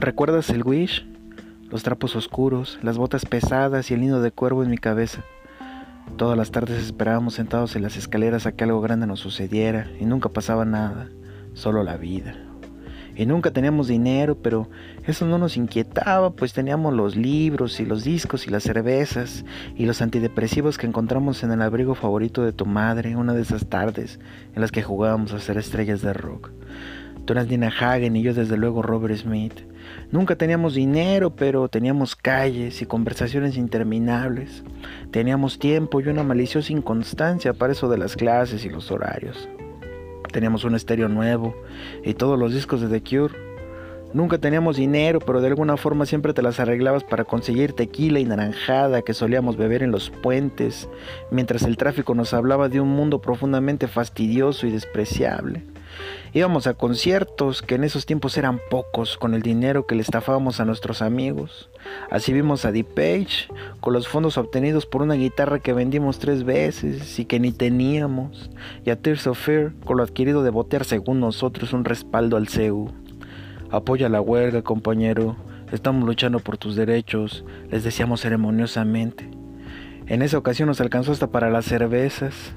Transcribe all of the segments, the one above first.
¿Recuerdas el wish? Los trapos oscuros, las botas pesadas y el nido de cuervo en mi cabeza. Todas las tardes esperábamos sentados en las escaleras a que algo grande nos sucediera y nunca pasaba nada, solo la vida. Y nunca teníamos dinero, pero eso no nos inquietaba, pues teníamos los libros y los discos y las cervezas y los antidepresivos que encontramos en el abrigo favorito de tu madre una de esas tardes en las que jugábamos a ser estrellas de rock. Dina Hagen y yo desde luego Robert Smith. Nunca teníamos dinero, pero teníamos calles y conversaciones interminables. Teníamos tiempo y una maliciosa inconstancia para eso de las clases y los horarios. Teníamos un estéreo nuevo y todos los discos de The Cure. Nunca teníamos dinero, pero de alguna forma siempre te las arreglabas para conseguir tequila y naranjada que solíamos beber en los puentes, mientras el tráfico nos hablaba de un mundo profundamente fastidioso y despreciable. Íbamos a conciertos que en esos tiempos eran pocos con el dinero que le estafábamos a nuestros amigos. Así vimos a Deep Page con los fondos obtenidos por una guitarra que vendimos tres veces y que ni teníamos. Y a Tears of Fear con lo adquirido de botear según nosotros un respaldo al CEU. Apoya la huelga, compañero. Estamos luchando por tus derechos, les decíamos ceremoniosamente. En esa ocasión nos alcanzó hasta para las cervezas.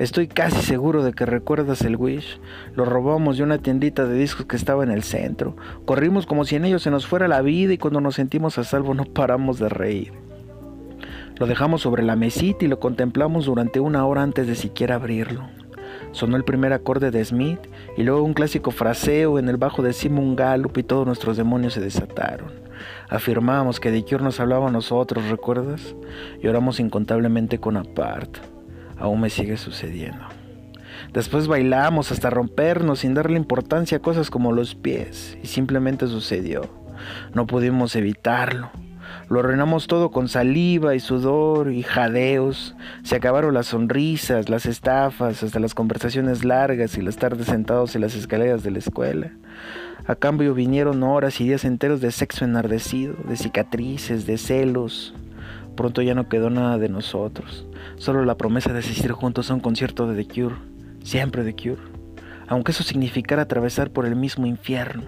Estoy casi seguro de que recuerdas el Wish. Lo robamos de una tiendita de discos que estaba en el centro. Corrimos como si en ellos se nos fuera la vida y cuando nos sentimos a salvo no paramos de reír. Lo dejamos sobre la mesita y lo contemplamos durante una hora antes de siquiera abrirlo. Sonó el primer acorde de Smith y luego un clásico fraseo en el bajo de Simon Gallup y todos nuestros demonios se desataron. Afirmamos que de Cure nos hablaba a nosotros, ¿recuerdas? Lloramos incontablemente con Apart aún me sigue sucediendo. Después bailamos hasta rompernos sin darle importancia a cosas como los pies y simplemente sucedió. No pudimos evitarlo. Lo arruinamos todo con saliva y sudor y jadeos. Se acabaron las sonrisas, las estafas, hasta las conversaciones largas y las tardes sentados en las escaleras de la escuela. A cambio vinieron horas y días enteros de sexo enardecido, de cicatrices, de celos, Pronto ya no quedó nada de nosotros, solo la promesa de asistir juntos a un concierto de The Cure, siempre The Cure, aunque eso significara atravesar por el mismo infierno.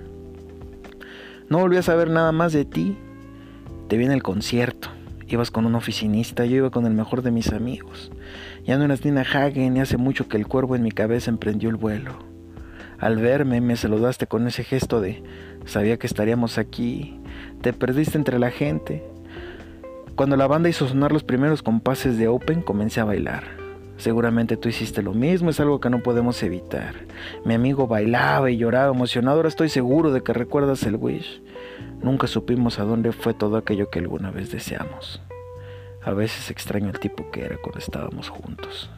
No volví a saber nada más de ti. Te vi en el concierto, ibas con un oficinista, yo iba con el mejor de mis amigos. Ya no eras Nina Hagen y hace mucho que el cuervo en mi cabeza emprendió el vuelo. Al verme me saludaste con ese gesto de sabía que estaríamos aquí. Te perdiste entre la gente, cuando la banda hizo sonar los primeros compases de Open, comencé a bailar. Seguramente tú hiciste lo mismo, es algo que no podemos evitar. Mi amigo bailaba y lloraba emocionado, ahora estoy seguro de que recuerdas el Wish. Nunca supimos a dónde fue todo aquello que alguna vez deseamos. A veces extraño el tipo que era cuando estábamos juntos.